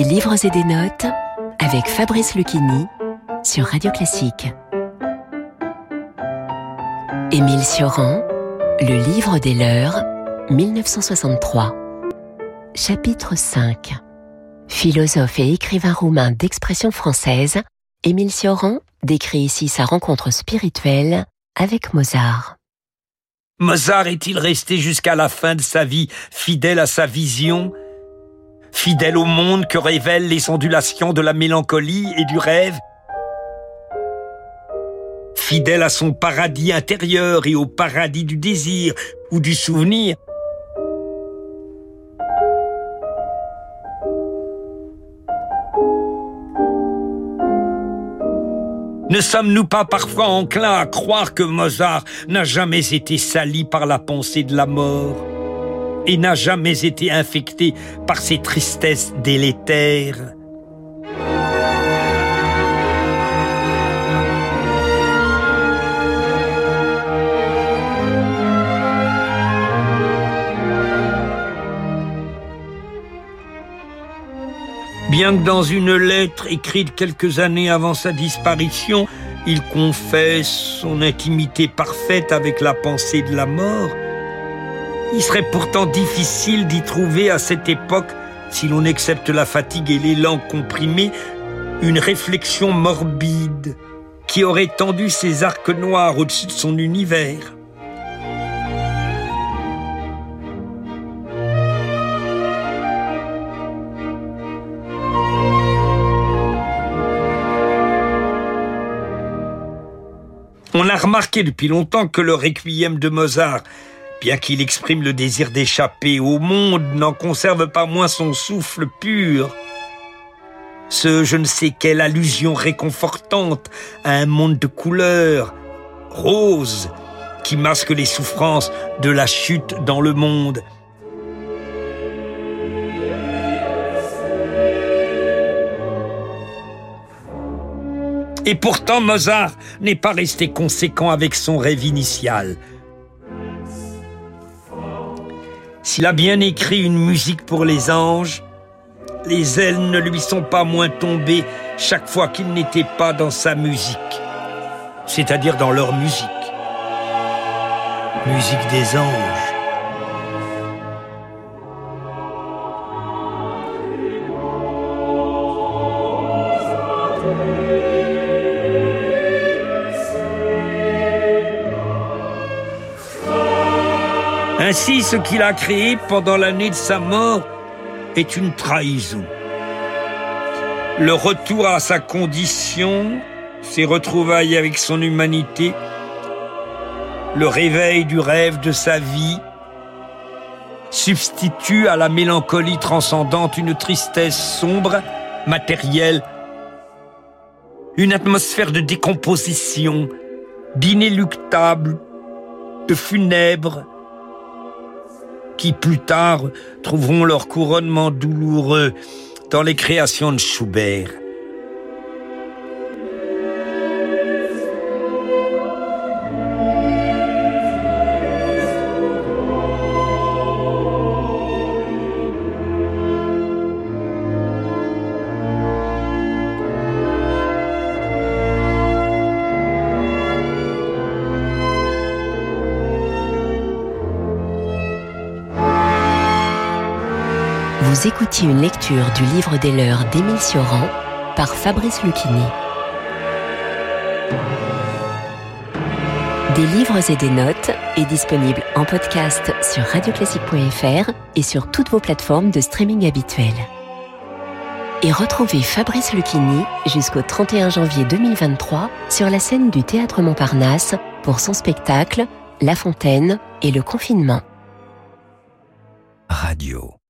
livres et des notes avec Fabrice Lucchini sur Radio Classique. Émile Sioran, Le livre des leurs, 1963. Chapitre 5 Philosophe et écrivain roumain d'expression française, Émile Sioran décrit ici sa rencontre spirituelle avec Mozart. Mozart est-il resté jusqu'à la fin de sa vie fidèle à sa vision, fidèle au monde que révèlent les ondulations de la mélancolie et du rêve, fidèle à son paradis intérieur et au paradis du désir ou du souvenir. Ne sommes-nous pas parfois enclins à croire que Mozart n'a jamais été sali par la pensée de la mort? Et n'a jamais été infecté par ces tristesses délétères. Bien que dans une lettre écrite quelques années avant sa disparition, il confesse son intimité parfaite avec la pensée de la mort, il serait pourtant difficile d'y trouver à cette époque, si l'on accepte la fatigue et l'élan comprimé, une réflexion morbide qui aurait tendu ses arcs noirs au-dessus de son univers. On a remarqué depuis longtemps que le requiem de Mozart, bien qu'il exprime le désir d'échapper au monde, n'en conserve pas moins son souffle pur. Ce je ne sais quelle allusion réconfortante à un monde de couleurs, rose, qui masque les souffrances de la chute dans le monde. Et pourtant, Mozart n'est pas resté conséquent avec son rêve initial. S'il a bien écrit une musique pour les anges, les ailes ne lui sont pas moins tombées chaque fois qu'il n'était pas dans sa musique, c'est-à-dire dans leur musique. Musique des anges. Ainsi, ce qu'il a créé pendant l'année de sa mort est une trahison. Le retour à sa condition, ses retrouvailles avec son humanité, le réveil du rêve de sa vie, substitue à la mélancolie transcendante une tristesse sombre, matérielle, une atmosphère de décomposition, d'inéluctable, de funèbre, qui plus tard trouveront leur couronnement douloureux dans les créations de Schubert. Vous écoutiez une lecture du livre des leurs d'Émile Sioran par Fabrice Lucchini. Des livres et des notes est disponible en podcast sur radioclassique.fr et sur toutes vos plateformes de streaming habituelles. Et retrouvez Fabrice Lucchini jusqu'au 31 janvier 2023 sur la scène du Théâtre Montparnasse pour son spectacle La Fontaine et le confinement. Radio.